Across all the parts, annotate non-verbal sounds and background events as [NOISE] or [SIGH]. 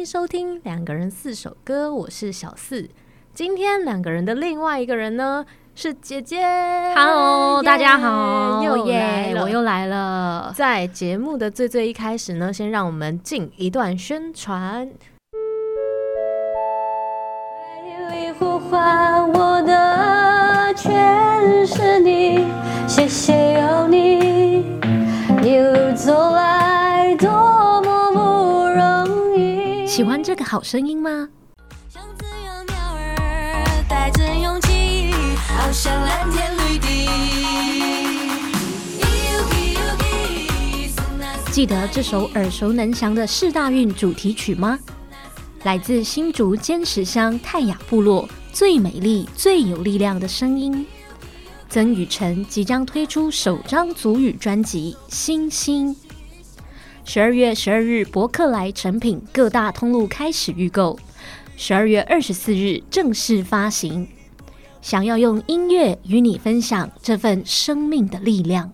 迎收听两个人四首歌，我是小四。今天两个人的另外一个人呢是姐姐。Hello，大家好，又来了，我又来了。在节目的最最一开始呢，先让我们进一段宣传。为呼唤我的全是你，谢谢有你一路走来喜欢这个好声音吗？像自由鸟儿带着勇气，翱翔蓝天绿地。记得这首耳熟能详的世大运主题曲吗？来自新竹尖石乡泰雅部落最美丽、最有力量的声音，曾宇辰即将推出首张族语专辑《星星》。十二月十二日，博客来、成品各大通路开始预购。十二月二十四日正式发行。想要用音乐与你分享这份生命的力量。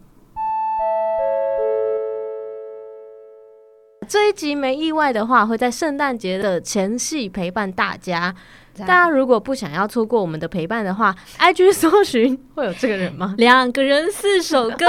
这一集没意外的话，会在圣诞节的前夕陪伴大家。大家如果不想要错过我们的陪伴的话，IG 搜寻会有这个人吗？两个人四首歌，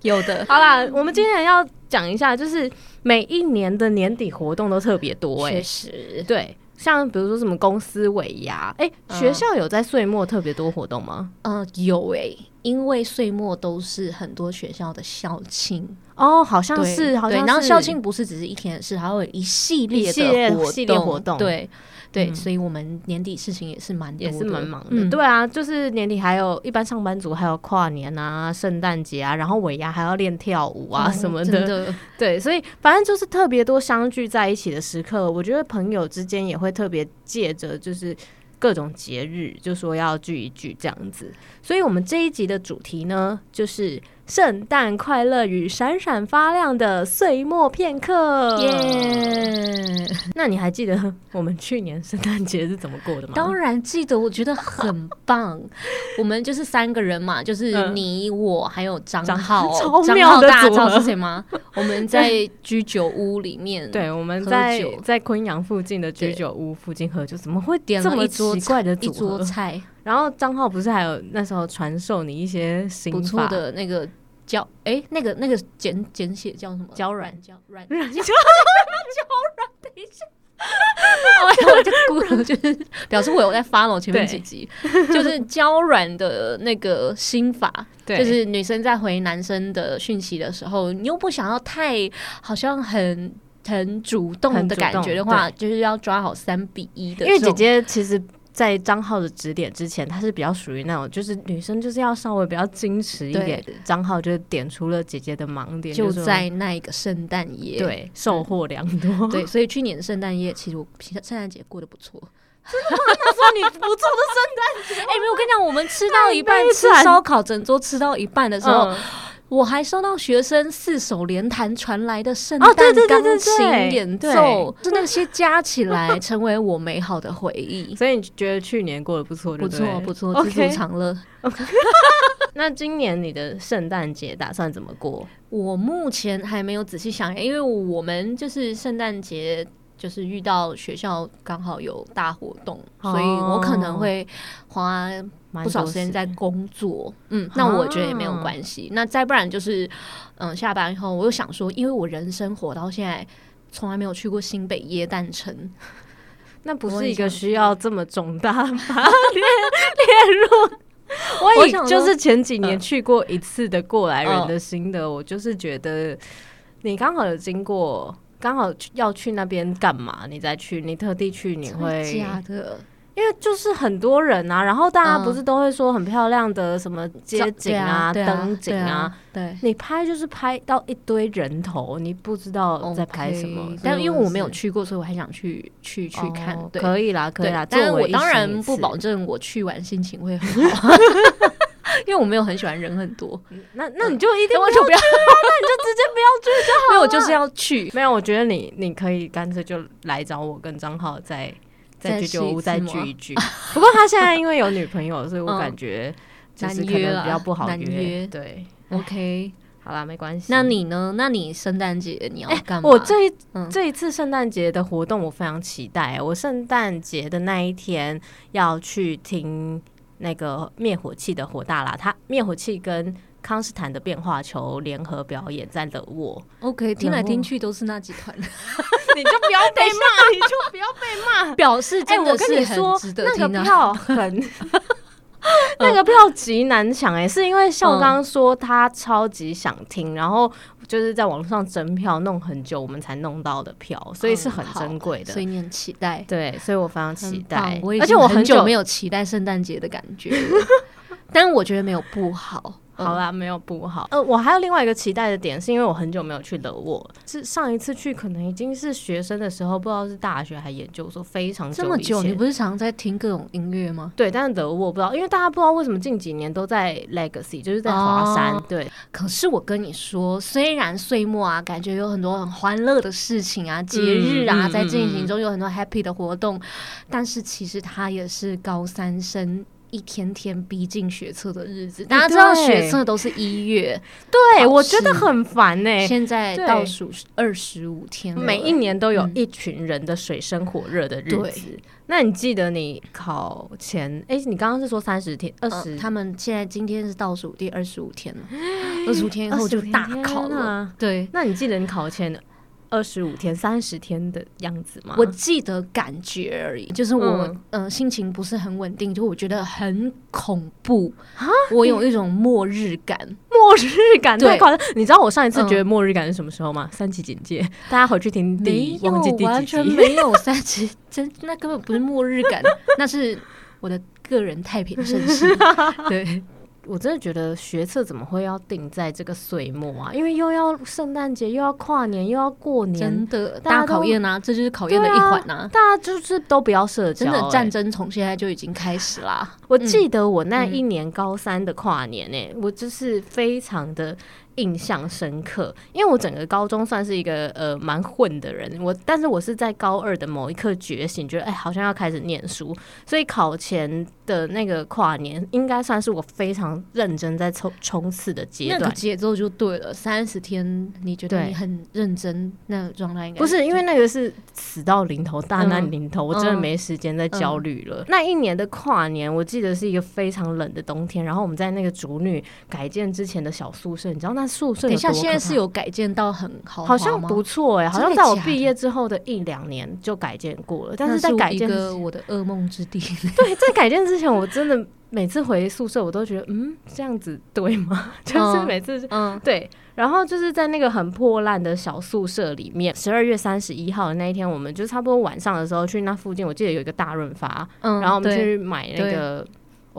有的。好啦，我们今天要。讲一下，就是每一年的年底活动都特别多确实，对，像比如说什么公司尾牙，哎、欸，嗯、学校有在岁末特别多活动吗？嗯、呃，有哎、欸，因为岁末都是很多学校的校庆。哦，好像是，好像是，然后校庆不是只是一天的事，还会有一系列的活动，系列活动，对。对，嗯、所以我们年底事情也是蛮也是蛮忙的。嗯、对啊，就是年底还有一般上班族还有跨年啊、圣诞节啊，然后尾牙还要练跳舞啊什么的。[LAUGHS] 的对，所以反正就是特别多相聚在一起的时刻。我觉得朋友之间也会特别借着就是各种节日，就说要聚一聚这样子。所以我们这一集的主题呢，就是。圣诞快乐与闪闪发亮的岁末片刻，耶！Yeah. 那你还记得我们去年圣诞节是怎么过的吗？当然记得，我觉得很棒。[LAUGHS] 我们就是三个人嘛，就是你、我还有张浩。张浩大家知道是谁吗？[LAUGHS] 我们在居酒屋里面，对，我们在在昆阳附近的居酒屋附近喝酒，怎么会点这么奇怪的组合一桌菜？然后张浩不是还有那时候传授你一些不错的那个。胶哎，那个那个简简写叫什么？胶软。胶软胶。[LAUGHS] 软，等一下，我就估了，就是表示我有在 follow 前面几集，就是娇软的那个心法，[LAUGHS] 就是女生在回男生的讯息的时候，你又不想要太好像很很主动的感觉的话，就是要抓好三比一的，因为姐姐其实。在张浩的指点之前，他是比较属于那种，就是女生就是要稍微比较矜持一点。张浩就点出了姐姐的盲点，就在那一个圣诞夜，对，收获良多。[LAUGHS] 对，所以去年的圣诞夜，其实我圣诞节过得不错。真的吗？那说你不做的圣诞节？[LAUGHS] 哎，没有，我跟你讲，我们吃到一半，吃烧烤整桌吃到一半的时候。我还收到学生四手联弹传来的圣诞钢琴演奏，是那些加起来成为我美好的回忆。[LAUGHS] 所以你觉得去年过得不错，不错不错，知足常乐。[LAUGHS] [LAUGHS] 那今年你的圣诞节打算怎么过？我目前还没有仔细想，因为我们就是圣诞节。就是遇到学校刚好有大活动，哦、所以我可能会花不少时间在工作。嗯，那我觉得也没有关系。啊、那再不然就是，嗯，下班以后我又想说，因为我人生活到现在从来没有去过新北耶诞城，[LAUGHS] 那不是一个需要这么重大 [LAUGHS] [LAUGHS] 列列入。我以就是前几年去过一次的过来人的心得，嗯、我就是觉得你刚好有经过。刚好要去那边干嘛？你再去，你特地去，你会假的？因为就是很多人啊，然后大家不是都会说很漂亮的什么街景啊、灯景啊，对，你拍就是拍到一堆人头，你不知道在拍什么。但因为我没有去过，所以我还想去去去看。可以啦，可以啦，但我当然不保证我去完心情会很好。[LAUGHS] 因为我没有很喜欢人很多，那那你就一定不要，那你就直接不要去就好了。没有我就是要去，没有，我觉得你你可以干脆就来找我跟张浩在在居酒屋再聚一聚。不过他现在因为有女朋友，所以我感觉就是可能比较不好约。对，OK，好啦，没关系。那你呢？那你圣诞节你要干嘛？我这一、嗯、这一次圣诞节的活动我非常期待。我圣诞节的那一天要去听那个灭火器的火大啦，他灭火器跟康斯坦的变化球联合表演在勒沃。OK，听来听去都是那几团，[LAUGHS] 你就不要被骂，你就不要被骂。[LAUGHS] 表示真的是很值得听、啊欸、那个票很。[LAUGHS] 那个票极难抢哎、欸，是因为孝刚说他超级想听，嗯、然后就是在网络上征票弄很久，我们才弄到的票，所以是很珍贵的、嗯。所以你很期待，对，所以我非常期待。而且我很久没有期待圣诞节的感觉，[LAUGHS] 但我觉得没有不好。好啦，没有不好。呃，我还有另外一个期待的点，是因为我很久没有去德沃，是上一次去可能已经是学生的时候，不知道是大学还研究所，非常久。这么久，你不是常在听各种音乐吗？对，但是德沃不知道，因为大家不知道为什么近几年都在 Legacy，就是在华山。哦、对，可是我跟你说，虽然岁末啊，感觉有很多很欢乐的事情啊，节日啊，嗯、在进行中有很多 happy 的活动，嗯、但是其实他也是高三生。一天天逼近学测的日子，大家知道学测都是一月，对，我觉得很烦呢、欸。现在倒数二十五天，每一年都有一群人的水深火热的日子。嗯、那你记得你考前？哎、欸，你刚刚是说三十天？二十、呃？他们现在今天是倒数第二十五天了，[GASPS] 二十五天以后就大考了。啊、对，那你记得你考前？二十五天、三十天的样子吗？我记得感觉而已，就是我嗯、呃、心情不是很稳定，就我觉得很恐怖啊！我有一种末日感，末日感太夸张。你知道我上一次觉得末日感是什么时候吗？嗯、三级警戒，[LAUGHS] 大家回去听第没有忘记第几集完全没有三级，[LAUGHS] 真那根本不是末日感，那是我的个人太平盛世。[LAUGHS] 对。我真的觉得学测怎么会要定在这个岁末啊？因为又要圣诞节，又要跨年，又要过年，真的大考验啊！这就是考验的一环呐、啊。大家就是都不要社交、欸，真的战争从现在就已经开始啦。我记得我那一年高三的跨年诶、欸，嗯、我就是非常的。印象深刻，因为我整个高中算是一个呃蛮混的人，我但是我是在高二的某一刻觉醒，觉得哎好像要开始念书，所以考前的那个跨年应该算是我非常认真在冲冲刺的阶段，那个节奏就对了。三十天，你觉得你很认真，那个状态应该不是因为那个是死到临头，大难临头，嗯、我真的没时间再焦虑了。嗯、那一年的跨年，我记得是一个非常冷的冬天，然后我们在那个竹女改建之前的小宿舍，你知道那。宿舍等一下，现在是有改建到很好，好像不错哎、欸，好像在我毕业之后的一两年就改建过了。但是在改建一个我的噩梦之地。[LAUGHS] 对，在改建之前，我真的每次回宿舍，我都觉得嗯，这样子对吗？[LAUGHS] 就是每次嗯，对。然后就是在那个很破烂的小宿舍里面，十二月三十一号的那一天，我们就差不多晚上的时候去那附近，我记得有一个大润发，嗯，然后我们去买那个。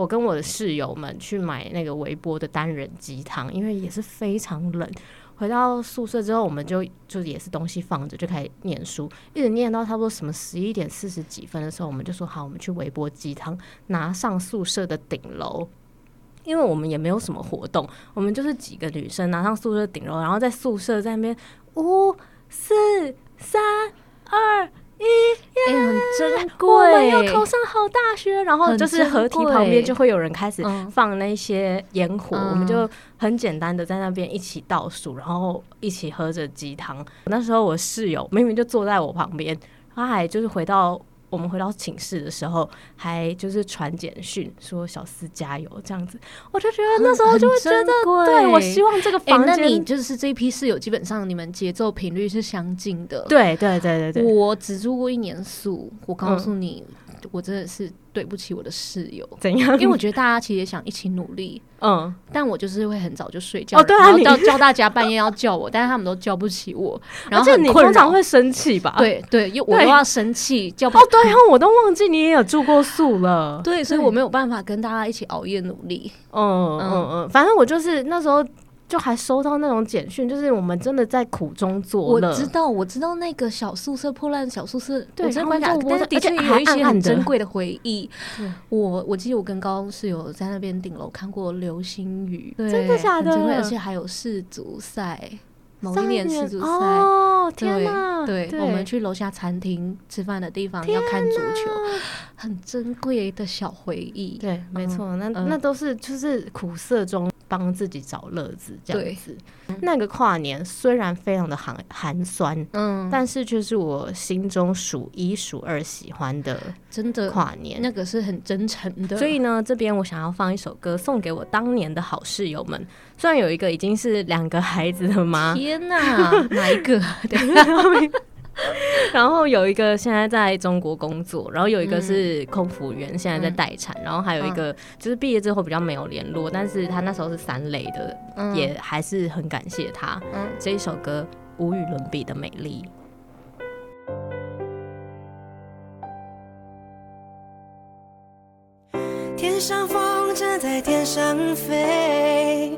我跟我的室友们去买那个微波的单人鸡汤，因为也是非常冷。回到宿舍之后，我们就就也是东西放着，就开始念书，一直念到差不多什么十一点四十几分的时候，我们就说好，我们去微波鸡汤，拿上宿舍的顶楼，因为我们也没有什么活动，我们就是几个女生拿上宿舍顶楼，然后在宿舍在那边五四三二。一，欸、很珍贵。我们要考上好大学，然后就是河堤旁边就会有人开始放那些烟火，嗯、我们就很简单的在那边一起倒数，然后一起喝着鸡汤。那时候我室友明明就坐在我旁边，他还就是回到。我们回到寝室的时候，还就是传简讯说“小四加油”这样子，我就觉得那时候就会觉得，对，我希望这个房间、欸、那你就是这一批室友，基本上你们节奏频率是相近的。对对对对对，我只住过一年宿，我告诉你。嗯我真的是对不起我的室友，怎样？因为我觉得大家其实也想一起努力，嗯，但我就是会很早就睡觉，哦，对啊，然后叫叫 [LAUGHS] 大家半夜要叫我，但是他们都叫不起我，然后你通常会生气吧？对对，又我又要生气叫不哦，对，然 [LAUGHS] 后我都忘记你也有住过宿了，对，所以我没有办法跟大家一起熬夜努力，嗯嗯嗯，反正我就是那时候。就还收到那种简讯，就是我们真的在苦中作乐。我知道，我知道那个小宿舍破烂小宿舍，对，我真的感觉，但是的确有一些很珍贵的回忆。我我记得我跟高中室友在那边顶楼看过流星雨，真的假的？而且还有世足赛，某一年世足赛哦，天哪！对，我们去楼下餐厅吃饭的地方要看足球，很珍贵的小回忆。对，没错，那那都是就是苦涩中。帮自己找乐子，这样子。那个跨年虽然非常的寒寒酸，嗯，但是却是我心中数一数二喜欢的，真的跨年，那个是很真诚的。所以呢，这边我想要放一首歌送给我当年的好室友们。虽然有一个已经是两个孩子的妈，天哪，哪一个？[LAUGHS] 对。[LAUGHS] 然后有一个现在在中国工作，然后有一个是空服员，现在在待产，嗯、然后还有一个就是毕业之后比较没有联络，但是他那时候是三类的，嗯、也还是很感谢他。嗯，这一首歌无与伦比的美丽。天上风筝在天上飞，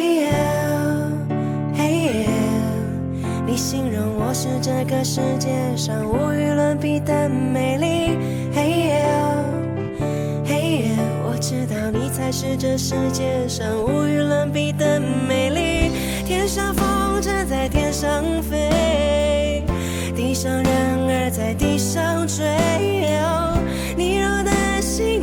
嘿呦，嘿呦，你形容我是这个世界上无与伦比的美丽。嘿呦，嘿呦，我知道你才是这世界上无与伦比的美丽。天上风筝在天上飞。地上人儿在地上追，你若担心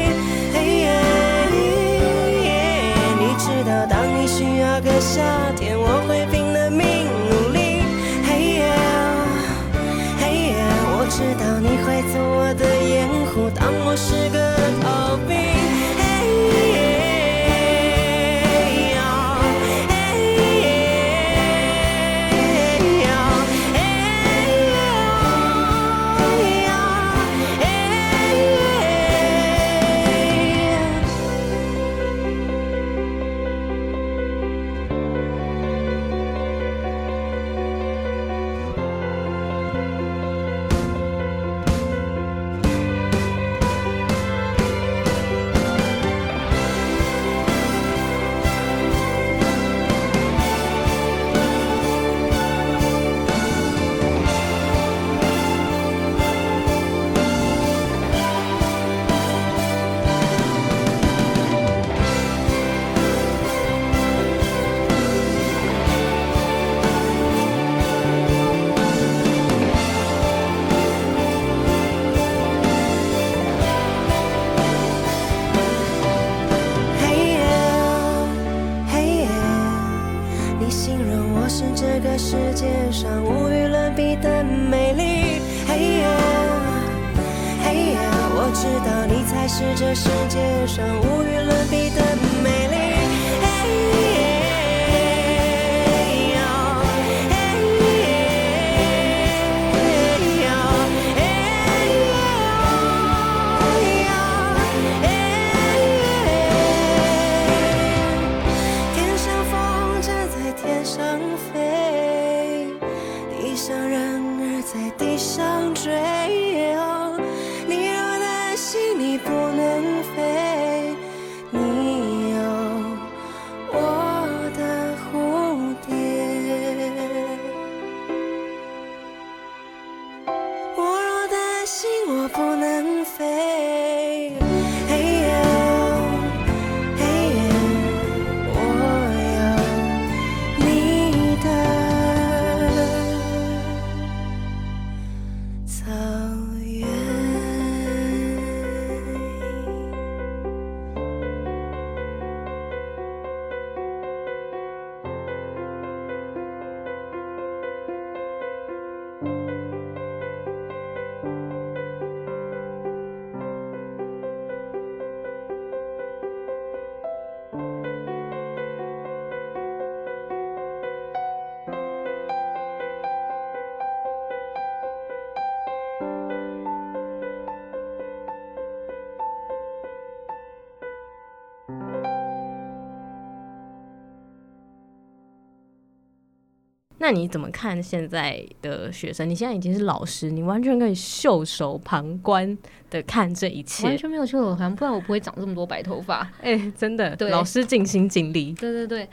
那你怎么看现在的学生？你现在已经是老师，你完全可以袖手旁观的看这一切，完全没有袖手旁观，不然我不会长这么多白头发。哎、欸，真的，老师尽心尽力。对对对，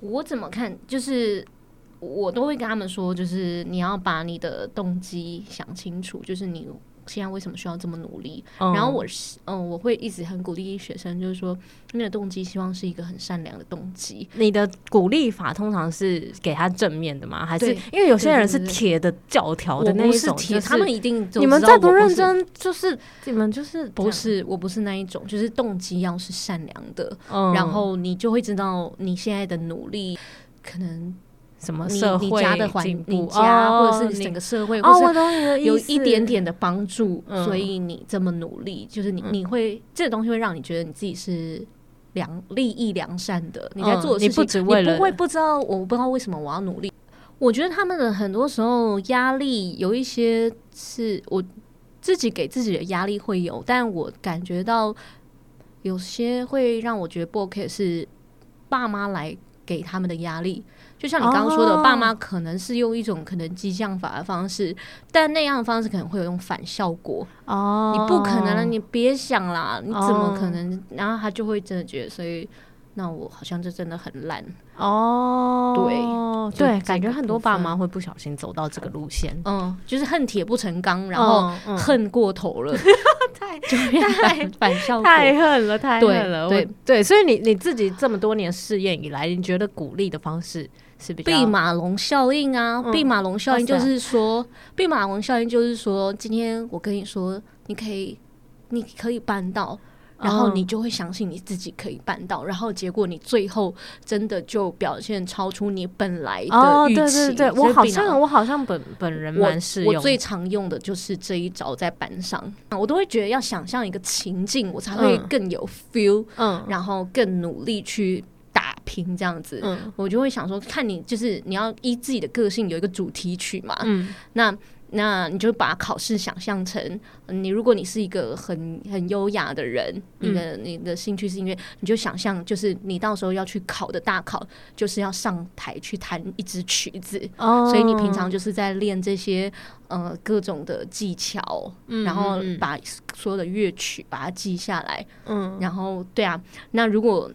我怎么看？就是我都会跟他们说，就是你要把你的动机想清楚，就是你。现在为什么需要这么努力？嗯、然后我是嗯，我会一直很鼓励学生，就是说，那个动机希望是一个很善良的动机。你的鼓励法通常是给他正面的吗？还是因为有些人是铁的教条的那一种？铁，他们一定你们再不认真，就是你们就是不是？我不是那一种，就是动机要是善良的，嗯、然后你就会知道你现在的努力可能。什么社会你家的环境，你家或者是整个社会，或者有一点点的帮助，所以你这么努力，就是你你会这个东西会让你觉得你自己是良利益良善的，你在做的事情，你不只为了，你不会不知道，我不知道为什么我要努力。我觉得他们的很多时候压力有一些是我自己给自己的压力会有，但我感觉到有些会让我觉得不 OK 是爸妈来给他们的压力。就像你刚刚说的，oh. 爸妈可能是用一种可能激将法的方式，但那样的方式可能会有一种反效果。哦，oh. 你不可能，你别想啦，你怎么可能？Oh. 然后他就会真的觉得，所以那我好像就真的很烂。哦，oh. 对对，感觉很多爸妈会不小心走到这个路线，嗯，就是恨铁不成钢，然后恨过头了，[LAUGHS] 太太反效果，太恨了，太恨了。对对，所以你你自己这么多年试验以来，你觉得鼓励的方式是比？毕马龙效应啊，毕马龙效应就是说，毕马龙效应就是说，今天我跟你说，你可以，你可以办到，然后你就会相信你自己可以办到，然后结果你最后真的就表现超出你本来的预期。对对对，我好像我好像本本人蛮适用。我最常用的就是这一招在班上，我都会觉得要想象一个情境，我才会更有 feel，嗯，然后更努力去。打拼这样子，嗯、我就会想说，看你就是你要依自己的个性有一个主题曲嘛，嗯、那那你就把考试想象成你，如果你是一个很很优雅的人，嗯、你的你的兴趣是音乐，你就想象就是你到时候要去考的大考，就是要上台去弹一支曲子，哦、所以你平常就是在练这些呃各种的技巧，嗯、然后把所有的乐曲把它记下来，嗯，然后对啊，那如果。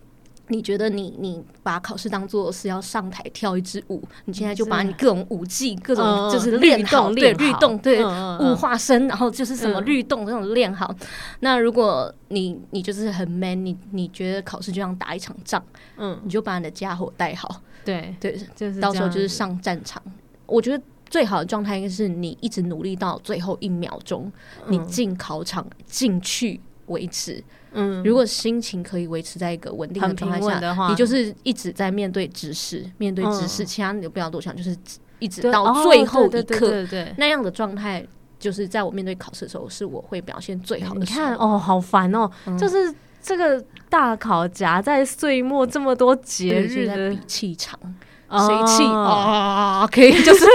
你觉得你你把考试当做是要上台跳一支舞，你现在就把你各种舞技、各种就是练好，对律动，对舞化身，然后就是什么律动这种练好。那如果你你就是很 man，你你觉得考试就像打一场仗，嗯，你就把你的家伙带好，对对，就是到时候就是上战场。我觉得最好的状态应该是你一直努力到最后一秒钟，你进考场进去为止。嗯，如果心情可以维持在一个稳定的状态下你就是一直在面对知识，面对知识，其他你就不要多想，就是一直到最后一刻，那样的状态，就是在我面对考试的时候，是我会表现最好的。你看哦，好烦哦，就是这个大考夹在岁末这么多节日的。比气场。谁气啊？可以就是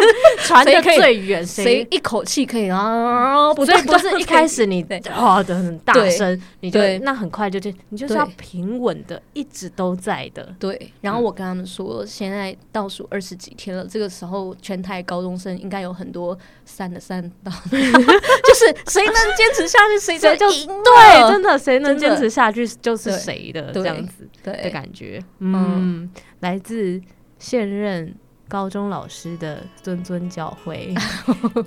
传的最远，谁一口气可以啊？不对，不是一开始你啊的很大声，你就那很快就就你就是要平稳的，一直都在的。对，然后我跟他们说，现在倒数二十几天了，这个时候全台高中生应该有很多三的三到，就是谁能坚持下去，谁就赢。对，真的，谁能坚持下去就是谁的这样子的感觉。嗯，来自。现任高中老师的谆谆教诲。[LAUGHS]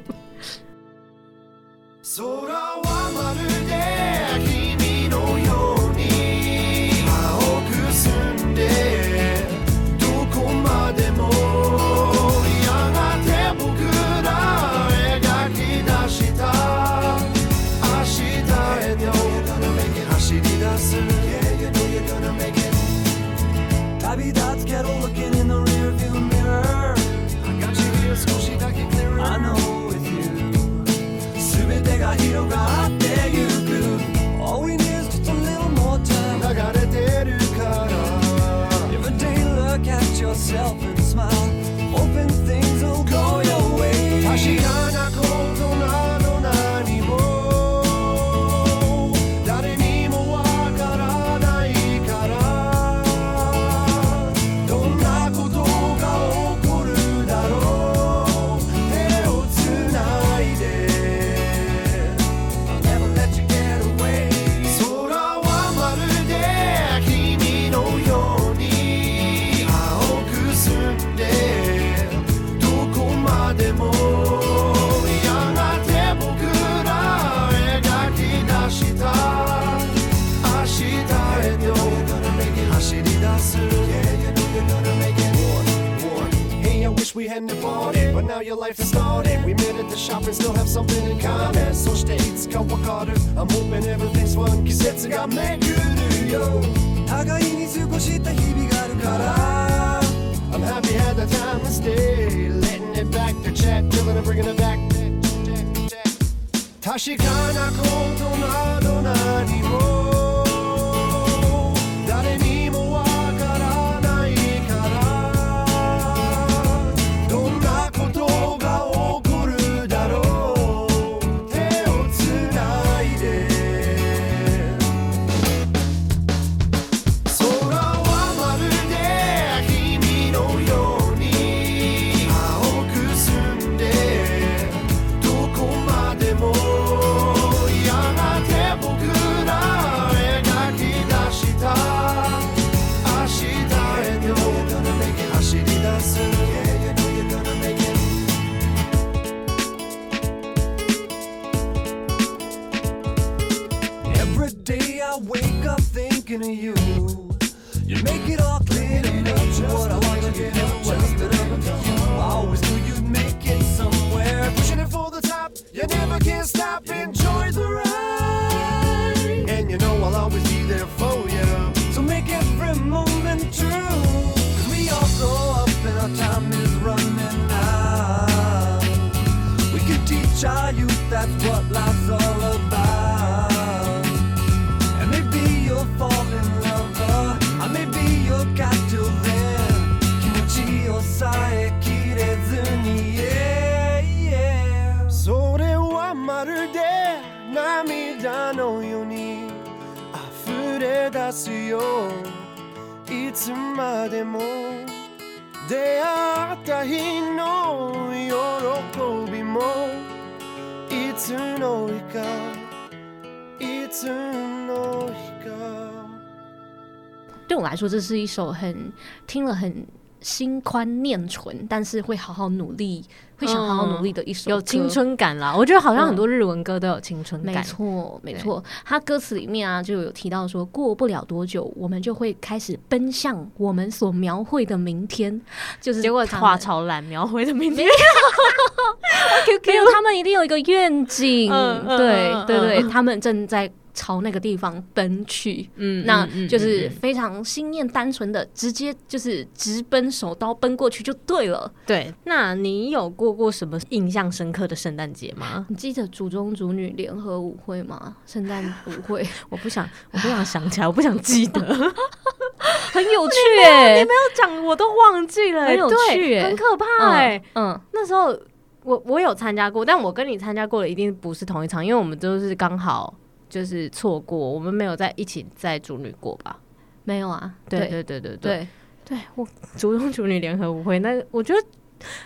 来说，这是一首很听了很心宽念纯，但是会好好努力，会想好好努力的一首歌、有青春感啦。我觉得好像很多日文歌都有青春感。没错，没错。他歌词里面啊，就有提到说，过不了多久，我们就会开始奔向我们所描绘的明天。就是结果画超烂，描绘的明天。[LAUGHS] 没有，他们一定有一个愿景。对、嗯、对对，嗯、他们正在。朝那个地方奔去，嗯，那就是非常心念单纯的，直接就是直奔手刀奔过去就对了。对，那你有过过什么印象深刻的圣诞节吗？你记得祖宗祖女联合舞会吗？圣诞舞会，[LAUGHS] 我不想，我不想想起来，我不想记得，[LAUGHS] 很有趣哎、欸，你没有讲，我都忘记了、欸，很有趣、欸，很可怕哎。嗯，那时候我我有参加过，但我跟你参加过的一定不是同一场，因为我们都是刚好。就是错过，我们没有在一起在主女过吧？没有啊。对对对对对对，我 [LAUGHS] 主中主女联合舞会，那我觉得，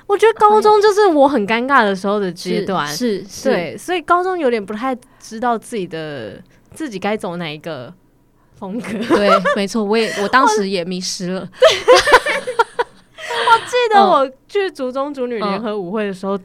我觉得高中就是我很尴尬的时候的阶段，是是，对，所以高中有点不太知道自己的自己该走哪一个风格。对，[LAUGHS] 没错，我也我当时也迷失了。[LAUGHS] 我记得我去主中主女联合舞会的时候。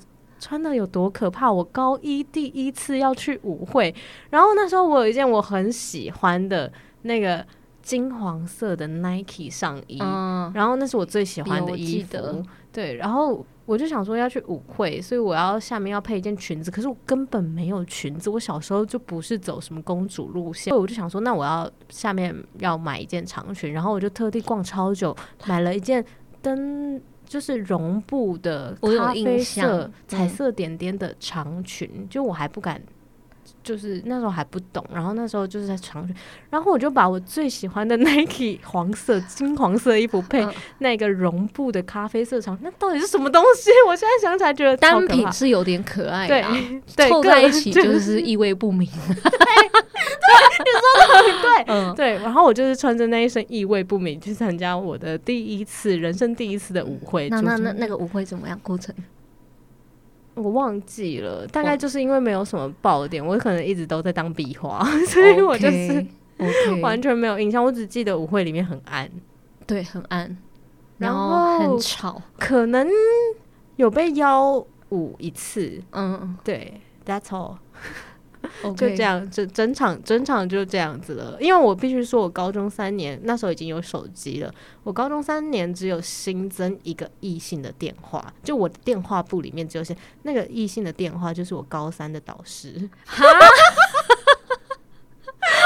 穿的有多可怕？我高一第一次要去舞会，然后那时候我有一件我很喜欢的那个金黄色的 Nike 上衣，嗯、然后那是我最喜欢的衣服。对，然后我就想说要去舞会，所以我要下面要配一件裙子，可是我根本没有裙子。我小时候就不是走什么公主路线，所以我就想说，那我要下面要买一件长裙，然后我就特地逛超久，买了一件灯。就是绒布的咖啡色彩色点点的长裙，嗯、就我还不敢，就是那时候还不懂，然后那时候就是在长裙，然后我就把我最喜欢的 [LAUGHS] Nike 黄色金黄色衣服配那个绒布的咖啡色长裙，那到底是什么东西？[LAUGHS] 我现在想起来觉得单品是有点可爱，对，凑在一起就是意味不明。[LAUGHS] [LAUGHS] 你说的很对，嗯，对。然后我就是穿着那一身意味不明去参加我的第一次人生第一次的舞会。那那那那个舞会怎么样？过程我忘记了，大概就是因为没有什么爆点，我可能一直都在当壁画，[LAUGHS] 所以我就是完全没有印象。我只记得舞会里面很暗，对，很暗，然后很吵，可能有被邀舞一次。嗯，对，That's all。就这样，整整场整场就这样子了。因为我必须说，我高中三年那时候已经有手机了，我高中三年只有新增一个异性的电话，就我的电话簿里面只有些那个异性的电话，就是我高三的导师。[LAUGHS] 哈，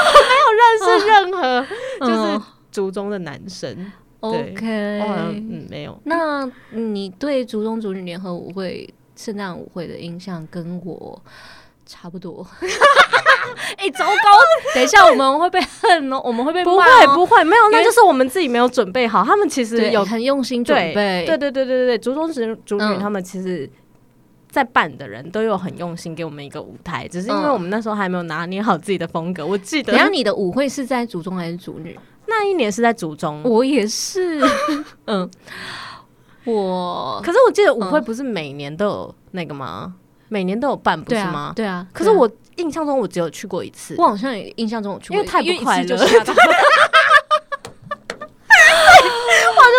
我没有认识任何就是族中的男生。OK，嗯，没有。那你对族中族女联合舞会、圣诞舞会的印象跟我差不多。[LAUGHS] 哎、欸，糟糕！等一下，我们会被恨哦，我们会被不会，不会，没有，那就是我们自己没有准备好。他们其实有很用心准备，对，对，对，对，对，对。族中直竹女他们其实，在办的人都有很用心给我们一个舞台，只是因为我们那时候还没有拿捏好自己的风格。我记得，然后你的舞会是在祖宗还是祖女？那一年是在祖宗，我也是。[LAUGHS] 嗯，[LAUGHS] 我可是我记得舞会不是每年都有那个吗？嗯、每年都有办，不是吗？对啊。可是我印象中我只有去过一次，我好像也印象中我去过，因为太不快乐。我就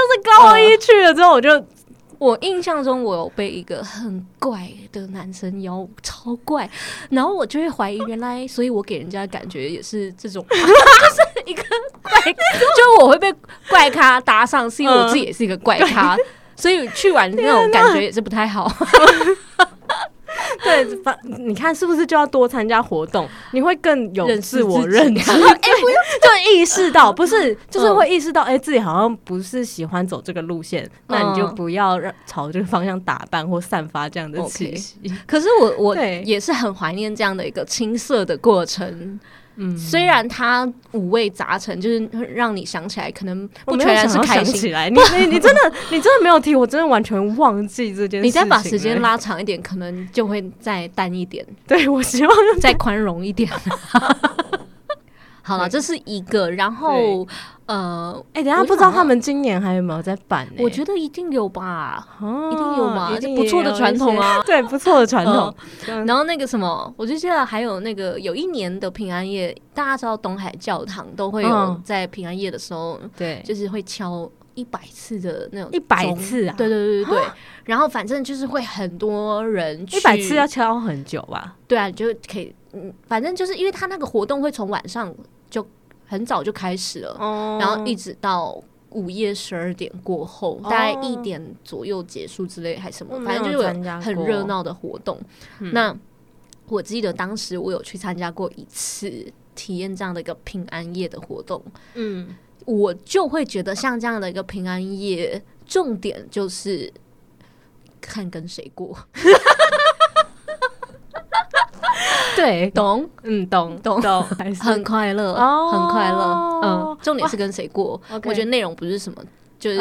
是高一去了之后我就。我印象中，我有被一个很怪的男生邀，超怪，然后我就会怀疑，原来，所以我给人家的感觉也是这种，[LAUGHS] 就是一个怪，就我会被怪咖搭上，是因为我自己也是一个怪咖，[LAUGHS] 所以去玩那种感觉也是不太好。[LAUGHS] [LAUGHS] 对，反你看是不是就要多参加活动？你会更有自我认知，哎，就意识到不是，就是会意识到，哎，自己好像不是喜欢走这个路线，那你就不要让朝这个方向打扮或散发这样的气息。可是我我也是很怀念这样的一个青涩的过程。嗯，虽然它五味杂陈，就是让你想起来，可能不全然是开心起来。你你你真的你真的没有提，我真的完全忘记这件事。你再把时间拉长一点，可能就会再淡一点。对，我希望再宽容一点。好了，这是一个，然后呃，哎，等下不知道他们今年还有没有在办？我觉得一定有吧，一定有吧，不错的传统啊，[LAUGHS] 对，不错的传统。然后那个什么，我就记得还有那个有一年的平安夜，大家知道东海教堂都会有在平安夜的时候，对，就是会敲一百次的那种一百次啊，对对对对对。然后反正就是会很多人，一百次要敲很久吧？对啊，就可以。嗯，反正就是因为他那个活动会从晚上就很早就开始了，哦、然后一直到午夜十二点过后，哦、大概一点左右结束之类还是什么，反正就是很热闹的活动。嗯、那我记得当时我有去参加过一次，体验这样的一个平安夜的活动。嗯，我就会觉得像这样的一个平安夜，重点就是看跟谁过。[LAUGHS] [LAUGHS] 对，懂，嗯，懂，懂，懂，[LAUGHS] 很快乐，很快乐，嗯，重点是跟谁过？我觉得内容不是什么，就是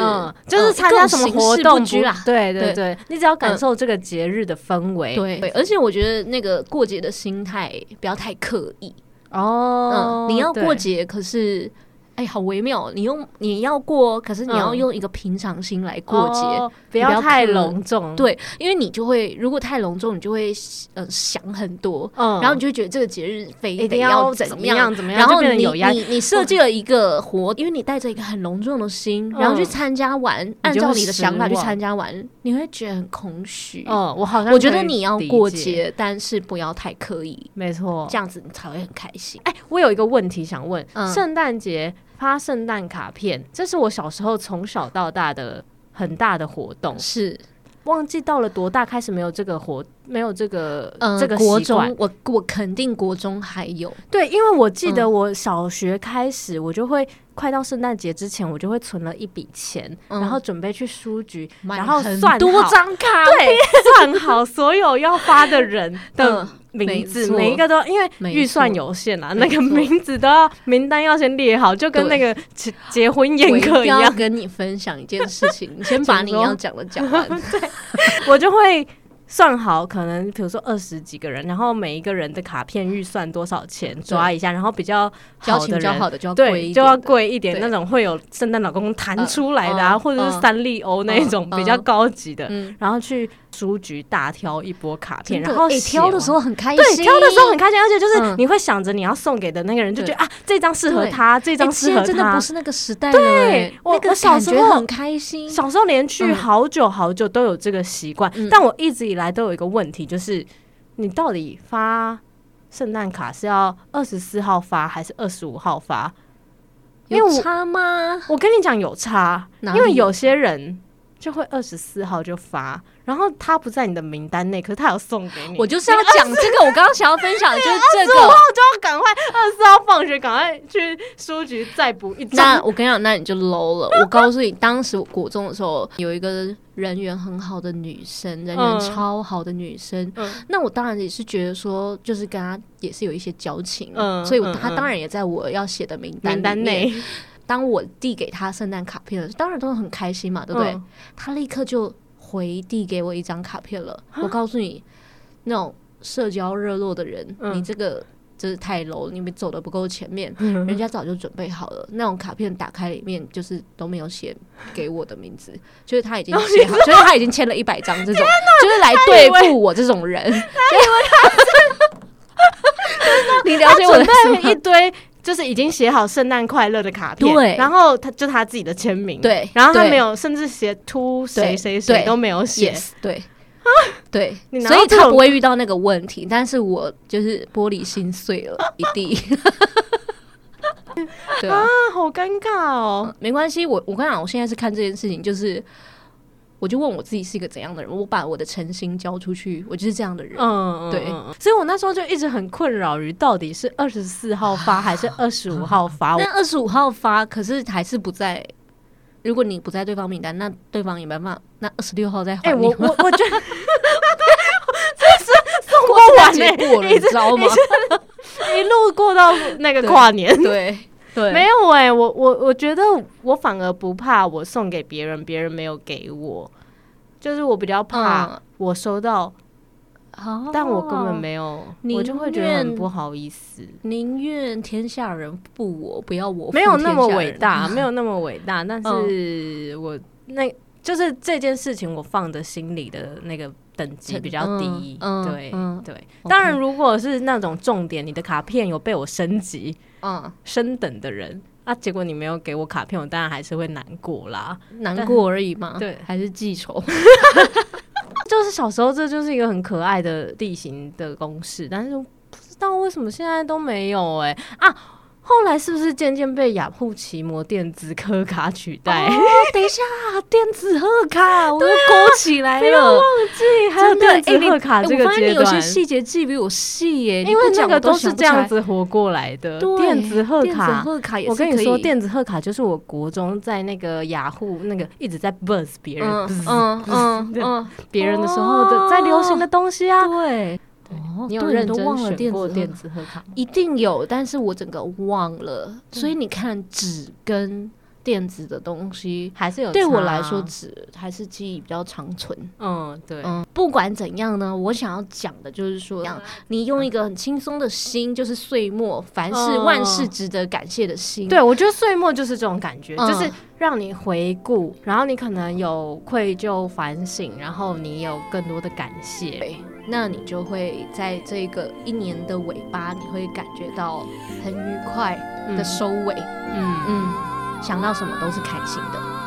就是参加什么活动不啦，对对对，你只要感受这个节日的氛围，对，而且我觉得那个过节的心态不要太刻意。哦，你要过节，可是。哎，好微妙！你用你要过，可是你要用一个平常心来过节，嗯哦、不要太隆重。对，因为你就会，如果太隆重，你就会呃想很多，嗯，然后你就觉得这个节日非得要怎么样怎么样，然后你你你设计了一个活，因为你带着一个很隆重的心，然后去参加完，嗯、按照你的想法去参加完，你会觉得很空虚。嗯，我好像我觉得你要过节，但是不要太刻意，没错，这样子你才会很开心。哎，我有一个问题想问，圣诞节。发圣诞卡片，这是我小时候从小到大的很大的活动。是，忘记到了多大开始没有这个活，没有这个、嗯、这个国中，我我肯定国中还有。对，因为我记得我小学开始，嗯、我就会。快到圣诞节之前，我就会存了一笔钱，然后准备去书局，然后算多张卡，对，算好所有要发的人 [LAUGHS] 的名字，每一个都因为预算有限啊，那个名字都要名单要先列好，就跟那个结结婚宴客一样。跟你分享一件事情，你 [LAUGHS] 先把你要讲的讲完，[LAUGHS] 对，我就会。算好，可能比如说二十几个人，然后每一个人的卡片预算多少钱，抓一下，然后比较交情比较好的就要贵，就要贵一点，那种会有圣诞老公公弹出来的啊，或者是三丽鸥那种比较高级的，然后去书局大挑一波卡片，然后挑的时候很开心，对，挑的时候很开心，而且就是你会想着你要送给的那个人，就觉得啊，这张适合他，这张适合他，真的不是那个时代，对，我我小时候很开心，小时候连续好久好久都有这个习惯，但我一直以来。都有一个问题，就是你到底发圣诞卡是要二十四号发还是二十五号发？因为我有差吗？我跟你讲有差，因为有些人就会二十四号就发，然后他不在你的名单内，可是他有送给你，我就是要讲这个，我刚刚想要分享的就是这个。我就要赶快二十四号放学，赶快去书局再补一张。那我跟你讲，那你就 low 了。我告诉你，当时我国中的时候，有一个人缘很好的女生，人缘超好的女生。嗯、那我当然也是觉得说，就是跟她也是有一些交情，嗯、所以她当然也在我要写的名单名单内。当我递给他圣诞卡片当然都很开心嘛，对不对？嗯、她立刻就回递给我一张卡片了。我告诉你，那种社交热络的人，嗯、你这个。就是太 low，你们走的不够前面，嗯、人家早就准备好了。那种卡片打开里面就是都没有写给我的名字，就是他已经 [LAUGHS] 写好，就是他已经签了一百张这种，就是来对付我这种人。[LAUGHS] 你了解我的一堆，就是已经写好圣诞快乐的卡片，对，然后他就他自己的签名，对，然后他没有，甚至写 to 谁谁谁都没有写，对。对，所以他不会遇到那个问题，但是我就是玻璃心碎了一地。[LAUGHS] 对啊，好尴尬哦。没关系，我我跟你讲，我现在是看这件事情，就是我就问我自己是一个怎样的人，我把我的诚心交出去，我就是这样的人。嗯，对，所以我那时候就一直很困扰于到底是二十四号发还是二十五号发。[LAUGHS] 那二十五号发，可是还是不在。如果你不在对方名单，那对方也没办法。那二十六号再还你。我我 [LAUGHS] 我觉得 [LAUGHS] 这是送不完呢，你知道吗？一路过到那个跨年，对对，没有哎，我我我觉得我反而不怕我送给别人，别人没有给我，就是我比较怕我收到。但我根本没有，我就会觉得很不好意思。宁愿天下人负我，不要我。没有那么伟大，[LAUGHS] 没有那么伟大。但是我那就是这件事情，我放在心里的那个等级比较低。对对。当然，如果是那种重点，你的卡片有被我升级，嗯，升等的人啊，结果你没有给我卡片，我当然还是会难过啦，难过而已嘛。对，还是记仇。[LAUGHS] 就是小时候，这就是一个很可爱的地形的公式，但是不知道为什么现在都没有哎、欸、啊！后来是不是渐渐被雅虎奇摩电子贺卡取代？哦，[LAUGHS] 等一下，电子贺卡我又勾起来了，不要忘记还有电子贺卡这个阶段。我发现你有些细节记比我细耶，因为那个都是这样子活过来的。电子贺卡，贺卡，我跟你说，电子贺卡就是我国中在那个雅虎那个一直在 buzz 别人，嗯嗯嗯，别人的时候的在流行的东西啊，对。哦，你有认真选过电子贺卡？一定有，但是我整个忘了。所以你看，纸跟电子的东西还是有。对我来说，纸还是记忆比较长存。嗯，对。嗯，不管怎样呢，我想要讲的就是说，你用一个很轻松的心，就是岁末，凡事万事值得感谢的心。对，我觉得岁末就是这种感觉，就是让你回顾，然后你可能有愧疚反省，然后你有更多的感谢。那你就会在这个一年的尾巴，你会感觉到很愉快的收尾，嗯嗯，想到什么都是开心的。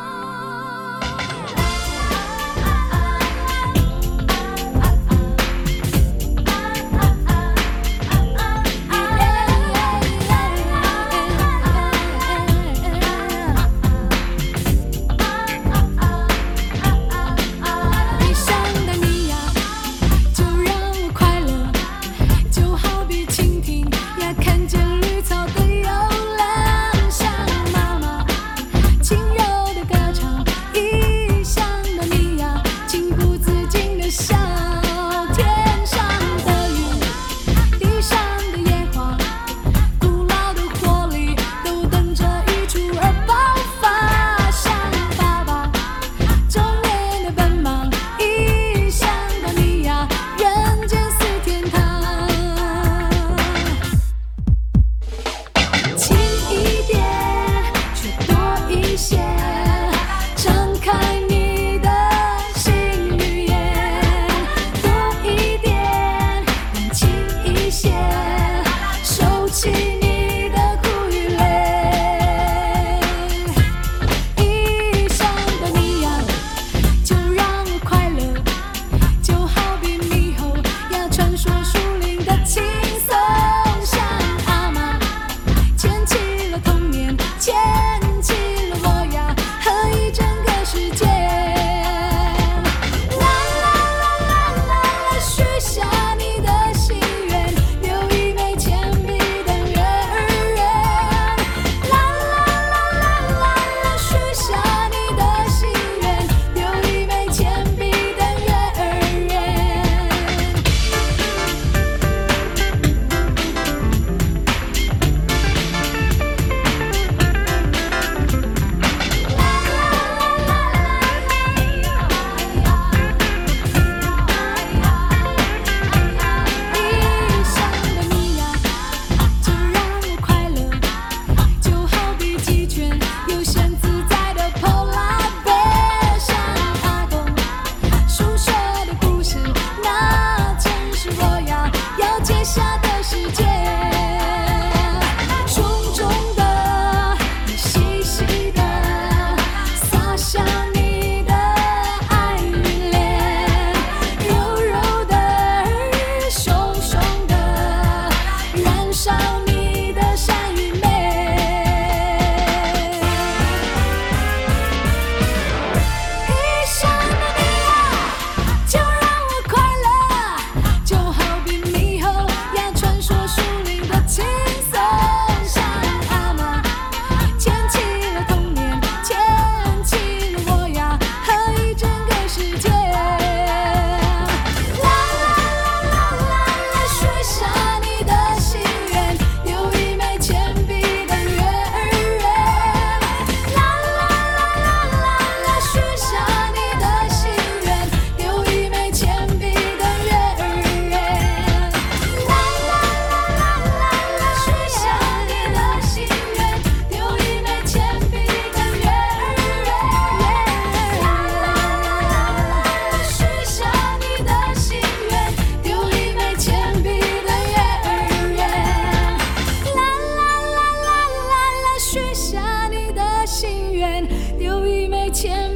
前。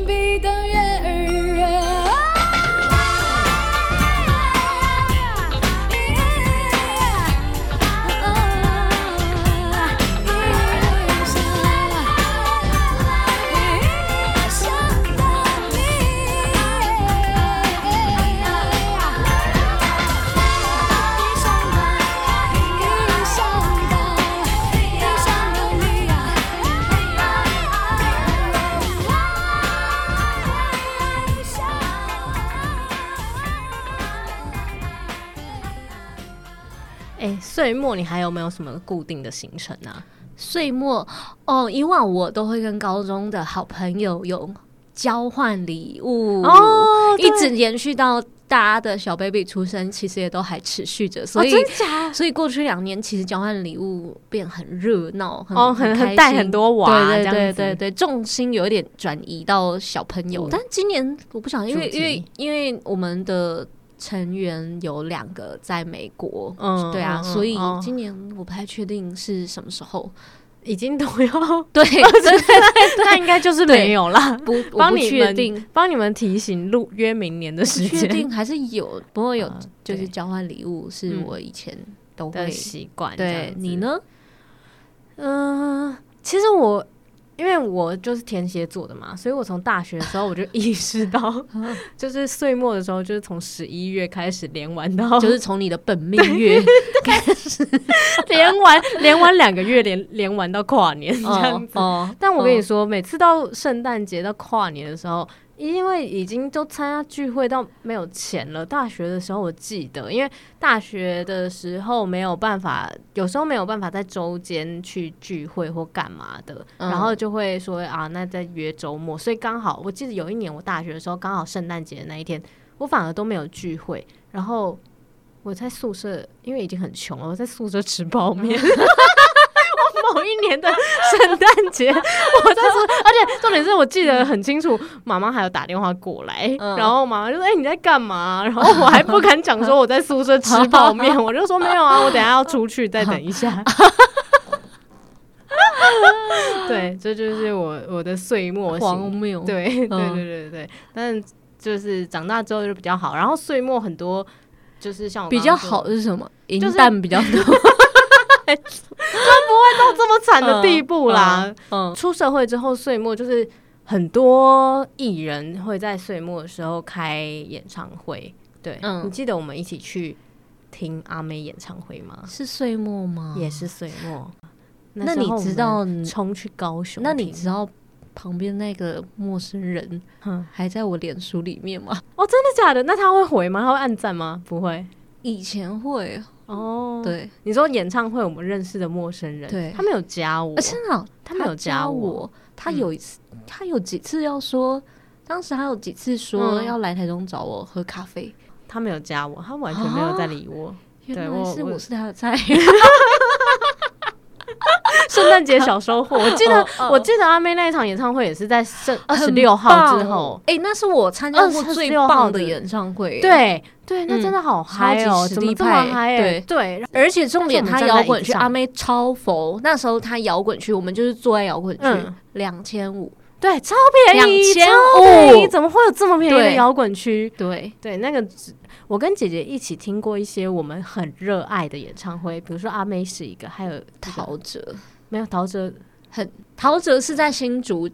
岁末你还有没有什么固定的行程啊？岁末哦，以往我都会跟高中的好朋友有交换礼物哦，一直延续到大家的小 baby 出生，其实也都还持续着。所以，哦、假？所以过去两年其实交换礼物变很热闹，哦，很很带很多娃，对对对对对，重心有一点转移到小朋友。嗯、但今年我不晓得，因为因为因为我们的。成员有两个在美国，嗯，对啊，嗯、所以今年我不太确定是什么时候，已经都要 [LAUGHS] [LAUGHS] 对，对，那应该就是没有了。不，帮你确定，帮你们提醒录约明年的时间，确定还是有，不过有就是交换礼物是我以前都会习惯。对，你呢？嗯、呃，其实我。因为我就是天蝎座的嘛，所以我从大学的时候我就意识到，[LAUGHS] 就是岁末的时候，就是从十一月开始连玩到，就是 [LAUGHS] 从你的本命月开始连玩，连玩两个月，连连玩到跨年这样子。哦，但我跟你说，每次到圣诞节到跨年的时候。因为已经都参加聚会到没有钱了。大学的时候我记得，因为大学的时候没有办法，有时候没有办法在周间去聚会或干嘛的，嗯、然后就会说啊，那再约周末。所以刚好我记得有一年我大学的时候，刚好圣诞节的那一天，我反而都没有聚会。然后我在宿舍，因为已经很穷了，我在宿舍吃泡面。[LAUGHS] [LAUGHS] 某一年的圣诞节，我在说，[LAUGHS] 而且重点是我记得很清楚，妈妈还有打电话过来，嗯、然后妈妈就说：“哎、欸，你在干嘛？”然后我还不敢讲说我在宿舍吃泡面，[LAUGHS] 我就说：“没有啊，我等下要出去，再等一下。”对，这就是我我的岁末荒谬。对对对对对，但就是长大之后就比较好。然后岁末很多就是像比较好是什么？银蛋比较多。会到这么惨的地步啦。嗯，嗯嗯，出社会之后，岁末就是很多艺人会在岁末的时候开演唱会。对，嗯，你记得我们一起去听阿妹演唱会吗？是岁末吗？也是岁末。那你知道冲去高雄？那你知道旁边那个陌生人还在我脸书里面吗？哦，真的假的？那他会回吗？他会按赞吗？不会。以前会。哦，对，你说演唱会我们认识的陌生人，对，他没有加我，真的，他没有加我，他有一次，他有几次要说，当时还有几次说要来台中找我喝咖啡，他没有加我，他完全没有在理我，原来是我是他的菜。[LAUGHS] [LAUGHS] [LAUGHS] 圣诞节小收获，[LAUGHS] 我记得，我记得阿妹那一场演唱会也是在圣二十六号之后，哎，那是我参加过最棒的演唱会，对对，那真的好嗨哦，怎么这么嗨？对。对，而且重点，他摇滚区阿妹超佛，那时候他摇滚区，我们就是坐在摇滚区，两千五，对，超便宜，两千五，怎么会有这么便宜的摇滚区？对。对，那个。我跟姐姐一起听过一些我们很热爱的演唱会，比如说阿妹是一个，还有陶喆，没有陶喆，很陶喆是在新竹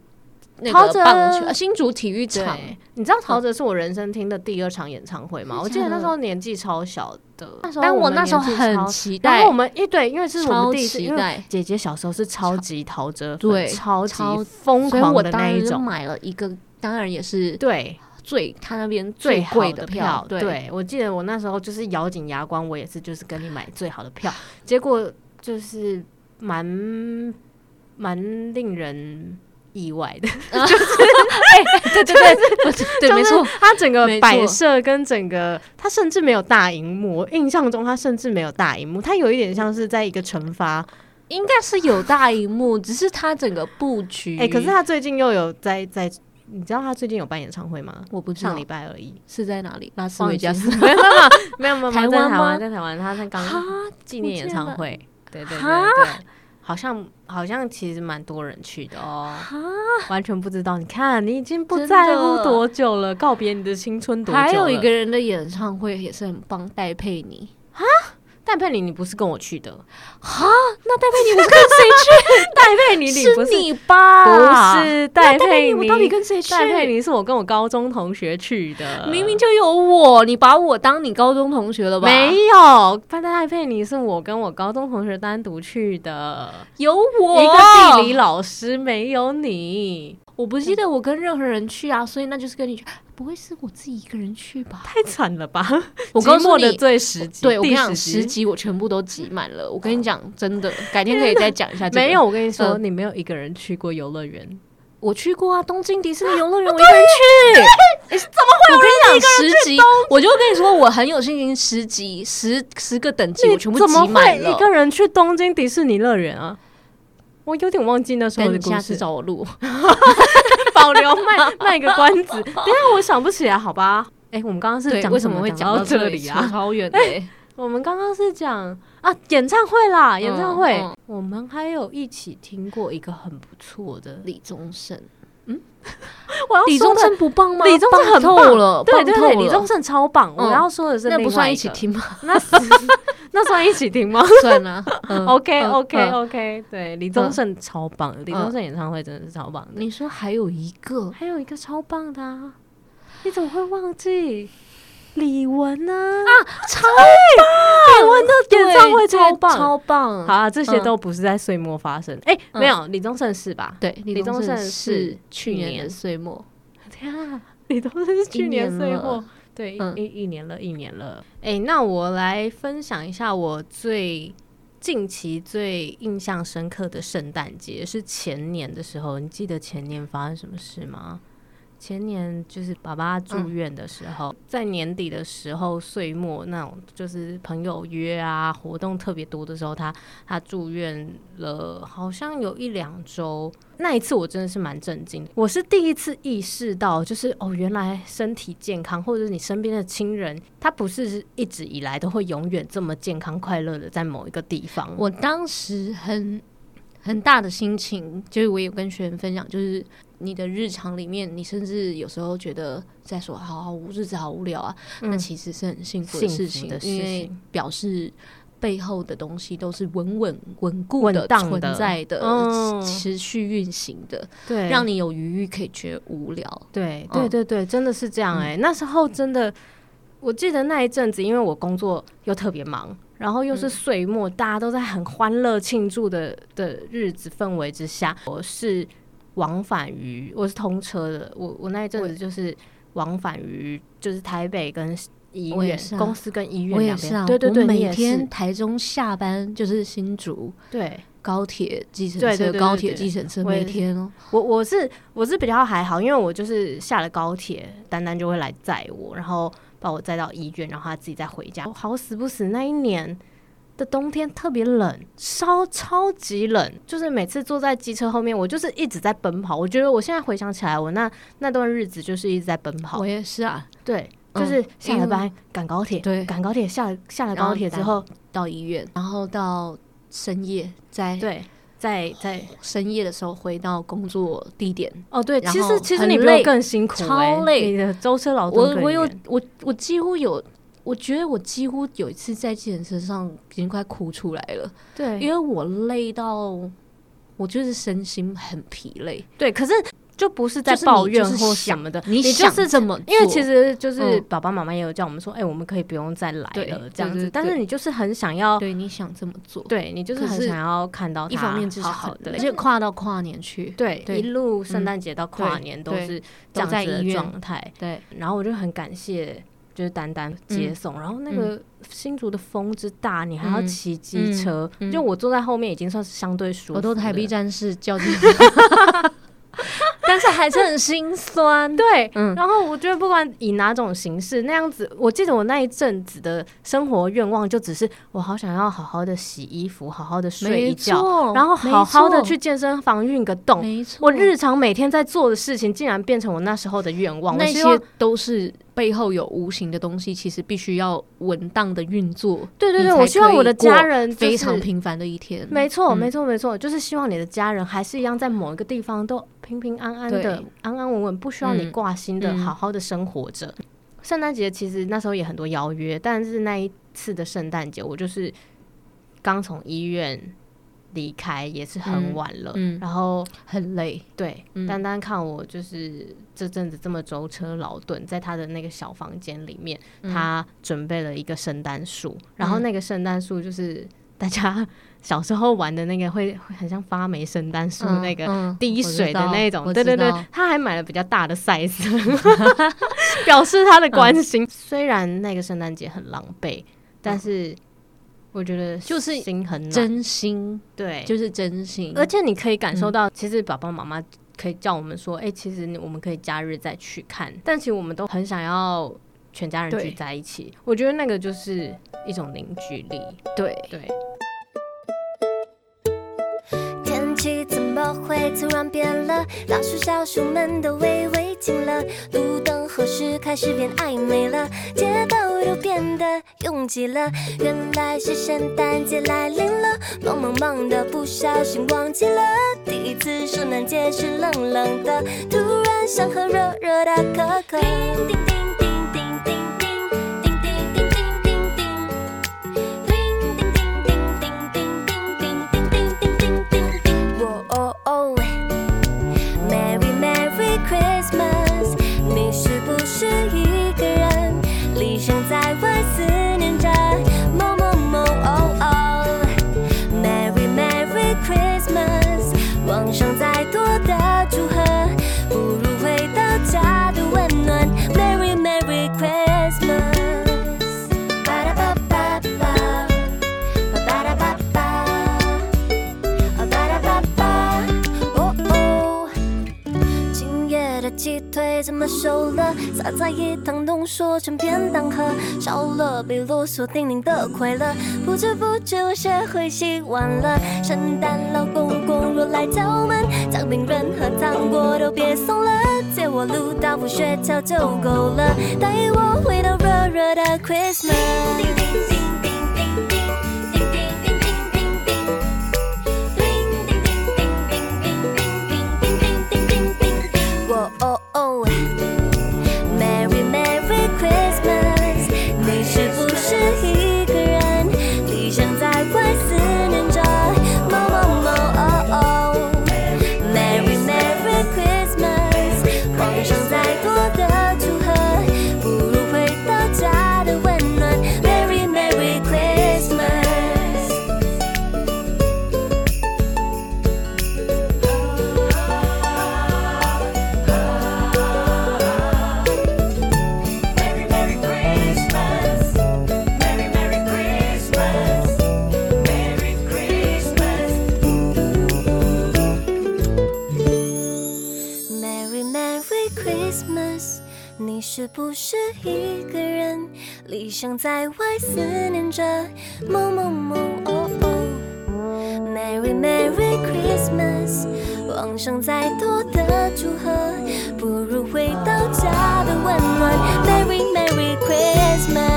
那个棒球新竹体育场。你知道陶喆是我人生听的第二场演唱会吗？我记得那时候年纪超小的，但我那时候很期待。然后我们一对，因为是我们第一次，因为姐姐小时候是超级陶喆，对，超级疯狂的那一种，买了一个，当然也是对。最他那边最贵的票，对，对我记得我那时候就是咬紧牙关，我也是就是跟你买最好的票，[LAUGHS] 结果就是蛮蛮令人意外的，[LAUGHS] 就是 [LAUGHS] 哎，对对对，对，[LAUGHS] 没错，它整个摆设跟整个，它甚至没有大荧幕，我印象中它甚至没有大荧幕，它有一点像是在一个惩罚，应该是有大荧幕，只是他整个布局，哎，可是他最近又有在在。你知道他最近有办演唱会吗？我不知道，上礼拜而已。是在哪里？拉斯维加斯？没有没有没有，台湾台湾？在台湾，他在刚纪念演唱会。对对对对，好像好像其实蛮多人去的哦。完全不知道。你看，你已经不在乎多久了，告别你的青春多久了？还有一个人的演唱会也是很棒，戴佩妮。戴佩妮，你不是跟我去的哈？那戴佩妮，我跟谁去？[LAUGHS] 戴佩妮，你不是你吧？不是戴佩妮，我到底跟谁去？戴佩妮是我跟我高中同学去的，明明就有我，你把我当你高中同学了吧？没有，戴佩妮是我跟我高中同学单独去的，有我一个地理老师，没有你。我不记得我跟任何人去啊，所以那就是跟你去，不会是我自己一个人去吧？太惨了吧！我告诉你的最十集，对我跟你讲，第十集我全部都挤满了。我跟你讲，[LAUGHS] 真的，改天可以再讲一下、[LAUGHS] 这个。没有，我跟你说，嗯你没有一个人去过游乐园。我去过啊，东京迪士尼游乐园，我一个人去。欸、[LAUGHS] 怎么会？我跟你讲，十集，我就跟你说，我很有信心，十集十十个等级，我全部挤满了。一个人去东京迪士尼乐园啊？我有点忘记那时候的故事。下次找我录，[LAUGHS] 保留卖 [LAUGHS] 卖个关子。[LAUGHS] 等下我想不起来，好吧？哎、欸，我们刚刚是讲为什么会讲到这里啊？超远的、欸。我们刚刚是讲啊，演唱会啦，演唱会。嗯嗯、我们还有一起听过一个很不错的李宗盛。嗯，[LAUGHS] 我要李宗盛不棒吗？李宗盛很棒了，对对对，李宗盛超棒。嗯、我要说的是，那不算一起听吗？[LAUGHS] 那那算一起听吗？[LAUGHS] 算了。嗯、OK OK、嗯、OK，对，李宗盛超棒，嗯、李宗盛演唱会真的是超棒的。你说还有一个，还有一个超棒的、啊，你怎么会忘记？李玟呢啊，超棒！李玟的演唱会超棒，超棒。好啊，这些都不是在岁末发生。哎，没有，李宗盛是吧？对，李宗盛是去年的岁末。天啊，李宗盛是去年岁末，对，一一年了，一年了。哎，那我来分享一下我最近期最印象深刻的圣诞节，是前年的时候。你记得前年发生什么事吗？前年就是爸爸住院的时候，嗯、在年底的时候，岁末那种就是朋友约啊，活动特别多的时候，他他住院了，好像有一两周。那一次我真的是蛮震惊，我是第一次意识到，就是哦，原来身体健康，或者是你身边的亲人，他不是一直以来都会永远这么健康快乐的在某一个地方。我当时很很大的心情，就是我有跟学员分享，就是。你的日常里面，你甚至有时候觉得在说“好好日子好无聊啊”，那、嗯、其实是很幸福的事情，的事情，因为表示背后的东西都是稳稳稳固的存在的，嗯、持续运行的，对，让你有余裕可以觉得无聊。对，对，对，对，真的是这样哎、那时候真的，我记得那一阵子，因为我工作又特别忙，然后又是岁末，嗯、大家都在很欢乐庆祝的的日子氛围之下，我是。往返于我是通车的，我我那一阵子就是往返于就是台北跟医院、啊、公司跟医院两边，啊、对对对，每天台中下班就是新竹，对高铁、计程车、高铁、计程车，每天哦。我我是我是比较还好，因为我就是下了高铁，丹丹就会来载我，然后把我载到医院，然后他自己再回家。我好死不死，那一年。的冬天特别冷，超超级冷，就是每次坐在机车后面，我就是一直在奔跑。我觉得我现在回想起来，我那那段日子就是一直在奔跑。我也是啊，对，就是下了班赶高铁，对，赶高铁下下了高铁之后到医院，然后到深夜，在对，在在深夜的时候回到工作地点。哦，对，其实其实你累更辛苦，超累，你的舟车劳顿。我我有我我几乎有。我觉得我几乎有一次在计程车上已经快哭出来了，对，因为我累到我就是身心很疲累，对，可是就不是在抱怨或什么的，你就是这么，因为其实就是爸爸妈妈也有叫我们说，哎，我们可以不用再来了这样子，但是你就是很想要，对，你想这么做，对你就是很想要看到，一方面就是好的，而且跨到跨年去，对，一路圣诞节到跨年都是这样子的状态，对，然后我就很感谢。就是单单接送，嗯、然后那个新竹的风之大，嗯、你还要骑机车，就我坐在后面已经算是相对舒服。我都台币战士较劲。但是还是很心酸，[LAUGHS] 对，嗯，然后我觉得不管以哪种形式，那样子，我记得我那一阵子的生活愿望就只是我好想要好好的洗衣服，好好的睡一觉，然后好好的去健身房运个动。没错，我日常每天在做的事情，竟然变成我那时候的愿望。那些都是背后有无形的东西，其实必须要稳当的运作。对对对，我希望我的家人非常平凡的一天。没错，没错，没错，就是希望你的家人还是一样在某一个地方都。平平安安的，安安稳稳，不需要你挂心的，好好的生活着。圣诞节其实那时候也很多邀约，但是那一次的圣诞节，我就是刚从医院离开，也是很晚了，嗯嗯、然后很累。对，嗯、单单看我就是这阵子这么舟车劳顿，在他的那个小房间里面，嗯、他准备了一个圣诞树，然后那个圣诞树就是。大家小时候玩的那个会 [LAUGHS] 会很像发霉圣诞树那个滴水的那种，对对对，他还买了比较大的 size，[LAUGHS] [LAUGHS] 表示他的关心。虽然那个圣诞节很狼狈，但是我觉得就是心很真心，对，就是真心。而且你可以感受到，其实爸爸妈妈可以叫我们说，哎，其实我们可以假日再去看，但其实我们都很想要全家人聚在一起。我觉得那个就是一种凝聚力，对。对。天突然变了？老鼠、小鼠们都微微惊了。路灯何时开始变暧昧了？街道都变得拥挤了。原来是圣诞节来临了。忙忙忙的，不小心忘记了。第一次圣诞节是冷冷的，突然想喝热热的可可。说成便当盒，少了被啰嗦叮咛的快乐。不知不觉我学会洗碗了。圣诞老公公若来敲门，姜饼润和糖果都别送了，借我鲁道夫雪橇就够了，带我回到热热的 Christmas。是不是一个人？理想在外思念着某某某哦哦，Merry Merry Christmas，妄想再多的祝贺，不如回到家的温暖，Merry Merry Christmas。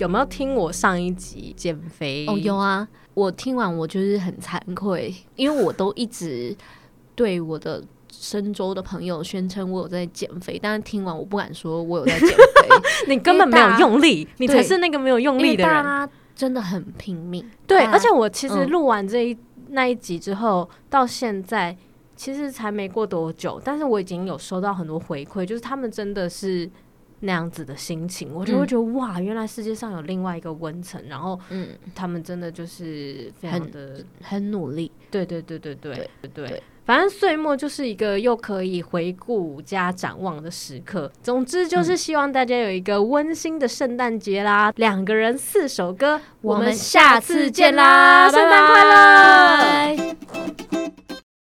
有没有听我上一集减肥？哦，有啊，我听完我就是很惭愧，因为我都一直对我的深州的朋友宣称我有在减肥，但是听完我不敢说我有在减肥，[LAUGHS] 你根本没有用力，你才是那个没有用力的人，他真的很拼命。对，而且我其实录完这一、嗯、那一集之后，到现在其实才没过多久，但是我已经有收到很多回馈，就是他们真的是。那样子的心情，我就会觉得、嗯、哇，原来世界上有另外一个温层，然后，嗯，他们真的就是非常的很，很努力，对对对对对对对，对，反正岁末就是一个又可以回顾加展望的时刻。总之就是希望大家有一个温馨的圣诞节啦！两个人四首歌，我们下次见啦，圣诞快乐！